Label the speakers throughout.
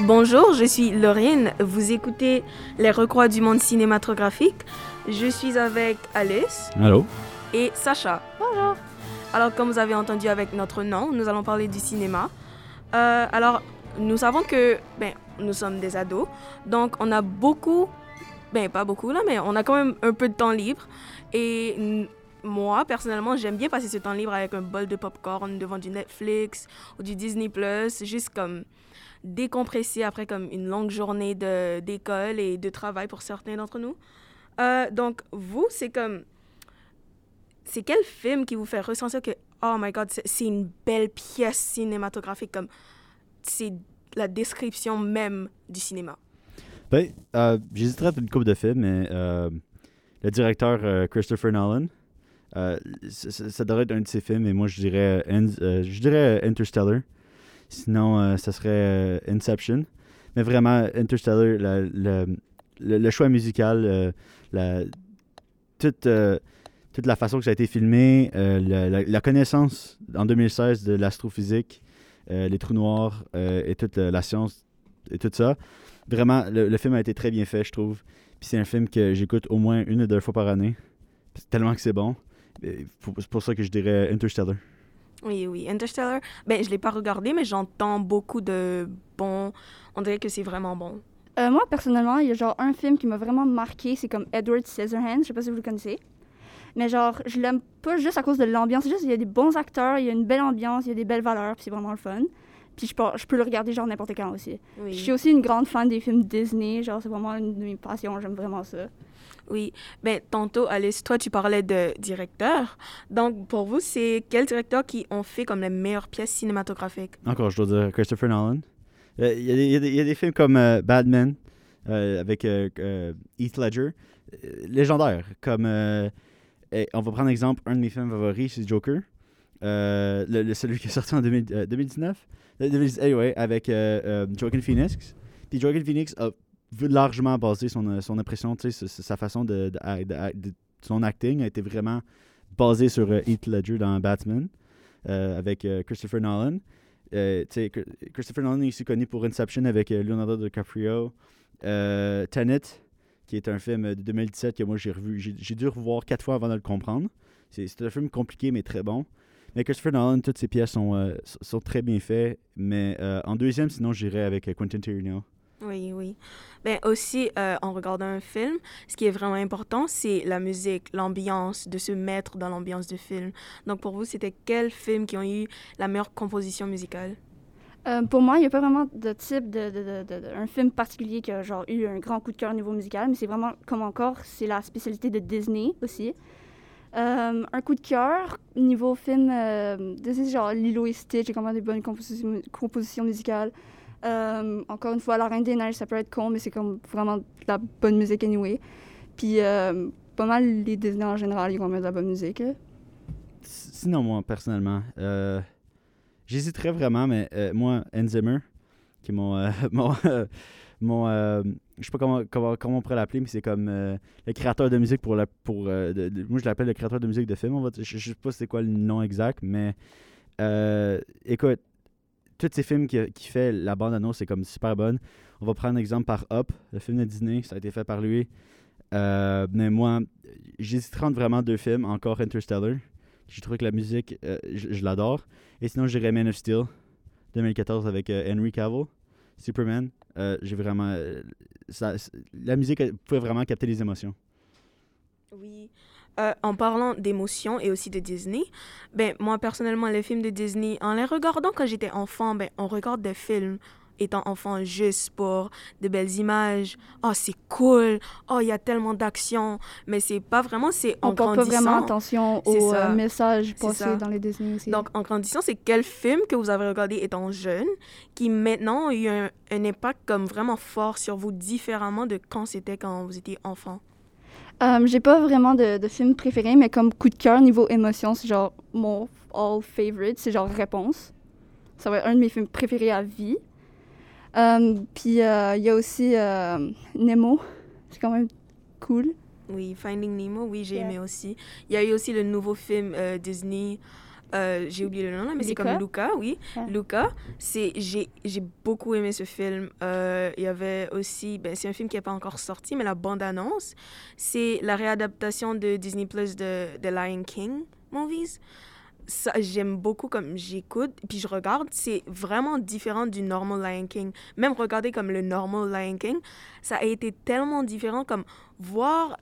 Speaker 1: Bonjour, je suis Laurine. Vous écoutez Les Recroix du monde cinématographique. Je suis avec Alice.
Speaker 2: Allô?
Speaker 1: Et Sacha.
Speaker 3: Bonjour.
Speaker 1: Alors, comme vous avez entendu avec notre nom, nous allons parler du cinéma. Euh, alors, nous savons que ben, nous sommes des ados, donc on a beaucoup, ben pas beaucoup là, mais on a quand même un peu de temps libre. Et moi, personnellement, j'aime bien passer ce temps libre avec un bol de popcorn devant du Netflix ou du Disney Plus, juste comme décompresser après comme une longue journée d'école et de travail pour certains d'entre nous. Euh, donc, vous, c'est comme... C'est quel film qui vous fait ressentir que, oh my god, c'est une belle pièce cinématographique, comme c'est la description même du cinéma?
Speaker 2: Ben, euh, j'hésiterais à une couple de films, mais euh, le directeur euh, Christopher Nolan, ça devrait être un de ses films, et moi je dirais, je dirais Interstellar. Sinon, ça serait Inception. Mais vraiment, Interstellar, le, choix musical, la, toute, toute la façon que ça a été filmé, la, connaissance en 2016 de l'astrophysique, les trous noirs et toute la science et tout ça. Vraiment, le, film a été très bien fait, je trouve. Puis c'est un film que j'écoute au moins une ou deux fois par année. Tellement que c'est bon. C'est pour ça que je dirais Interstellar.
Speaker 1: Oui, oui, Interstellar. Ben, je l'ai pas regardé, mais j'entends beaucoup de bons. On dirait que c'est vraiment bon.
Speaker 3: Euh, moi, personnellement, il y a genre un film qui m'a vraiment marqué, c'est comme Edward Scissorhands. Je sais pas si vous le connaissez. Mais genre, je l'aime pas juste à cause de l'ambiance. C'est juste, il y a des bons acteurs, il y a une belle ambiance, il y a des belles valeurs, puis c'est vraiment le fun. Puis je peux, je peux le regarder genre n'importe quand aussi. Je suis aussi une grande fan des films Disney. Genre, c'est vraiment une de mes passions. J'aime vraiment ça.
Speaker 1: Oui. Ben, tantôt, Alice, toi, tu parlais de directeur. Donc, pour vous, c'est quel directeur qui ont fait comme les meilleures pièces cinématographiques?
Speaker 2: Encore, je dois dire Christopher Nolan. Euh, il y, y, y, a des films comme euh, Batman euh, avec Heath Ledger. légendaire. Comme, on va prendre exemple, un de mes films favoris, c'est Joker. le, celui qui est sorti en 2019. Anyway, avec euh, euh, Joaquin Phoenix. Puis Joaquin Phoenix a largement basé son, euh, son impression, sa façon de, Son acting a été vraiment basé sur Heath Ledger dans Batman avec Christopher Nolan. Christopher Nolan est aussi connu pour Inception avec Leonardo DiCaprio. Tenet, qui est un film de 2017 que moi j'ai revu. J'ai dû revoir quatre fois avant de le comprendre. C'est un film compliqué mais très bon. Mais Christopher Nolan, toutes ses pièces sont, euh, sont très bien faites. Mais euh, en deuxième, sinon, j'irais avec euh, Quentin Tarantino.
Speaker 1: Oui, oui. Ben aussi, en regardant un film, ce qui est vraiment important, c'est la musique, l'ambiance, de se mettre dans l'ambiance du film. Donc pour vous, c'était quel film qui ont eu la meilleure composition musicale?
Speaker 3: pour moi, il n'y a pas vraiment de type de, de, de, un film particulier qui a genre eu un grand coup de cœur au niveau musical, mais c'est vraiment comme encore, c'est la spécialité de Disney aussi. Euh, un coup de cœur, niveau film, euh, genre Lilo et Stitch, j'ai quand même des bonnes compositions, musicales. Euh, encore une fois, La Reine des Neiges, ça peut être con, mais c'est comme vraiment de la bonne musique anyway. Puis euh, pas mal les Disney en général, ils ont de la bonne musique.
Speaker 2: Sinon, moi, personnellement, j'hésiterais vraiment, mais moi, Hans Zimmer, qui est mon, mon, mon euh, je sais pas comment, comment, comment on pourrait l'appeler, mais c'est comme euh, le créateur de musique pour la. Pour, euh, moi, je l'appelle le créateur de musique de film. On je, sais pas c'est quoi le nom exact, mais écoute, tous ces films qui, fait la bande-annonce, c'est comme super bonne. On va prendre un exemple par Up, le film de Disney, ça a été fait par lui. mais moi, j'hésiterais entre vraiment deux films, encore Interstellar. Je trouve que la musique, je, je l'adore. Et sinon, je dirais Man of Steel, 2014 avec Henry Cavill, Superman. Euh, j'ai vraiment. Euh, la musique pouvait vraiment capter les émotions.
Speaker 1: Oui. Euh, en parlant d'émotions et aussi de Disney, ben moi personnellement les films de Disney, en les regardant quand j'étais enfant, ben on regarde des films étant enfant juste pour de belles images. Oh, c'est cool. Oh, il y a tellement d'action. Mais c'est pas vraiment, c'est en grandissant. On porte vraiment
Speaker 3: attention aux euh, messages passés dans les Disney aussi.
Speaker 1: Donc, en grandissant, c'est quel film que vous avez regardé étant jeune qui maintenant a eu un, impact comme vraiment fort sur vous différemment de quand c'était quand vous étiez enfant?
Speaker 3: Um, j'ai pas vraiment de, de film préféré, mais comme coup de cœur niveau émotion, c'est genre mon all favorite, c'est genre Réponse. Ça va être un de mes films préférés à vie. Euh, puis euh, il y a aussi euh, Nemo. C'est quand même cool.
Speaker 1: Oui, Finding Nemo, oui, j'ai aimé aussi. Il y a eu aussi le nouveau film Disney Euh, j'ai oublié le nom là, mais c'est comme
Speaker 3: Luca?
Speaker 1: Oui. Luca, c'est j'ai j'ai beaucoup aimé ce film. Euh, Il y avait aussi, ben, c'est un film qui n'est pas encore sorti, mais la bande annonce, c'est la réadaptation de Disney Plus de The Lion King movies. Ça, j'aime beaucoup comme j'écoute puis je regarde. C'est vraiment différent du normal Lion King. Même regarder comme le normal Lion King, ça a été tellement différent comme voir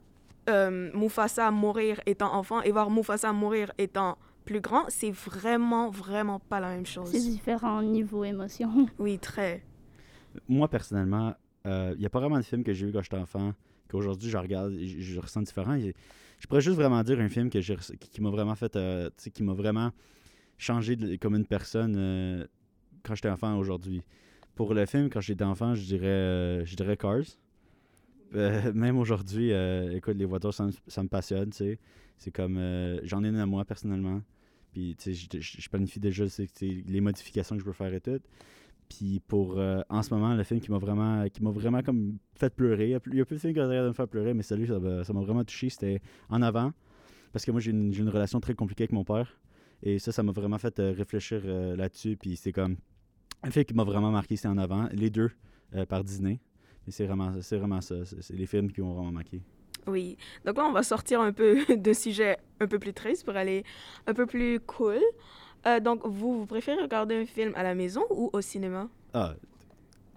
Speaker 1: euh, Mufasa mourir étant enfant et voir Mufasa mourir étant plus grand, c'est vraiment, vraiment pas la même chose.
Speaker 3: C'est différent niveau émotion.
Speaker 1: Oui, très.
Speaker 2: Moi, personnellement, il n'y a pas vraiment de film que j'ai vu quand j'étais enfant qu'aujourd'hui je regarde et je, je ressens différent. Et je pourrais juste vraiment dire un film que j'ai res- qui, qui m'a vraiment fait, euh, qui m'a vraiment changé de- comme une personne euh, quand j'étais enfant aujourd'hui. Pour le film, quand j'étais enfant, je dirais, euh, je dirais Cars. Euh, même aujourd'hui, euh, écoute, les voitures, ça, me- passionne, tu sais. C'est comme, euh, j'en ai une à moi personnellement. Puis, tu sais, je, planifie déjà les modifications que je peux faire et tout. Puis pour en ce moment, le film qui m'a vraiment qui m'a vraiment comme fait pleurer. Il y a plus- de films qui de me faire pleurer, mais celui ça m'a vraiment touché, c'était En avant. Parce que moi j'ai une, relation très compliquée avec mon père. Et ça, ça m'a vraiment fait réfléchir là-dessus. Puis c'est comme un film qui m'a vraiment marqué, c'est En avant. Les deux par Disney. Et c'est vraiment, c'est vraiment ça. C'est les films qui m'ont vraiment marqué.
Speaker 1: Oui. Donc là, on va sortir un peu de sujet un peu plus triste pour aller un peu plus cool. Euh, donc, vous, vous préférez regarder un film à la maison ou au cinéma?
Speaker 2: Ah,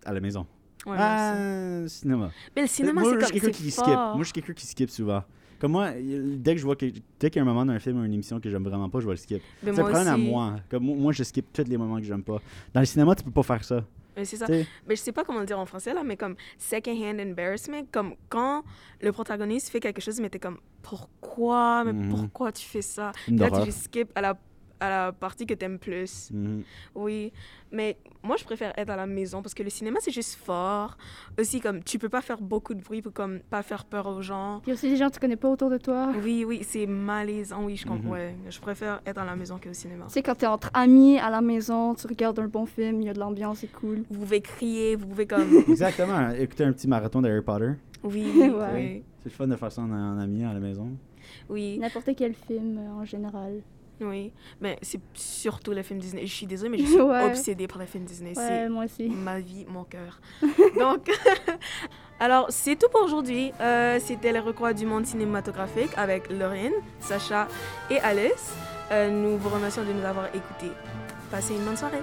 Speaker 2: à la maison.
Speaker 1: Ouais, moi
Speaker 2: ah, cinéma.
Speaker 1: Mais le cinéma,
Speaker 2: moi,
Speaker 1: c'est
Speaker 2: je suis
Speaker 1: comme
Speaker 2: quelqu'un
Speaker 1: c'est
Speaker 2: qui skip. Moi, je suis quelqu'un qui skip souvent. Comme moi, dès que je vois que, dès qu'il y a un moment dans un film ou une émission que j'aime vraiment pas, je vais le skip. C'est un
Speaker 1: moi
Speaker 2: problème à moi. Comme moi, moi, je skip tous les moments que j'aime pas. Dans le cinéma, tu peux pas faire ça.
Speaker 1: Mais c'est ça. Mais je sais pas comment le dire en français là, mais comme second-hand embarrassment, comme quand le protagoniste fait quelque chose, mais t'es comme pourquoi, mais
Speaker 2: Mhm.
Speaker 1: pourquoi tu fais ça? Là, tu skip à la, à la partie que t'aimes plus.
Speaker 2: Mhm.
Speaker 1: Oui, mais moi je préfère être à la maison parce que le cinéma c'est juste fort. Aussi comme tu peux pas faire beaucoup de bruit pour comme pas faire peur aux gens.
Speaker 3: Puis aussi des gens que tu connais pas autour de toi.
Speaker 1: Oui, oui, c'est malaisant. Oui, je comprends.
Speaker 2: Mhm.
Speaker 1: ouais. Je préfère être à la maison qu'au cinéma.
Speaker 3: Tu sais, quand t'es entre amis à la maison, tu regardes un bon film, il y a de l'ambiance, c'est cool.
Speaker 1: Vous pouvez crier, vous pouvez comme
Speaker 2: Exactement. Écouter un petit marathon d'Harry Potter.
Speaker 1: oui,
Speaker 3: Ouais.
Speaker 1: oui,
Speaker 2: C'est le fun de faire ça en, en ami à la maison.
Speaker 1: oui,
Speaker 3: N'importe quel film euh, en général.
Speaker 1: Oui. Mais c'est surtout les films Disney. Je suis désolée, mais je suis
Speaker 3: Ouais.
Speaker 1: obsédée par les films Disney.
Speaker 3: Ouais,
Speaker 1: C'est
Speaker 3: moi aussi.
Speaker 1: ma vie, mon cœur. Donc, alors, c'est tout pour aujourd'hui. Euh, C'était les recours du monde cinématographique avec Lorraine, Sacha et Alice. Euh, nous vous remercions de nous avoir écoutés. Passez une bonne soirée.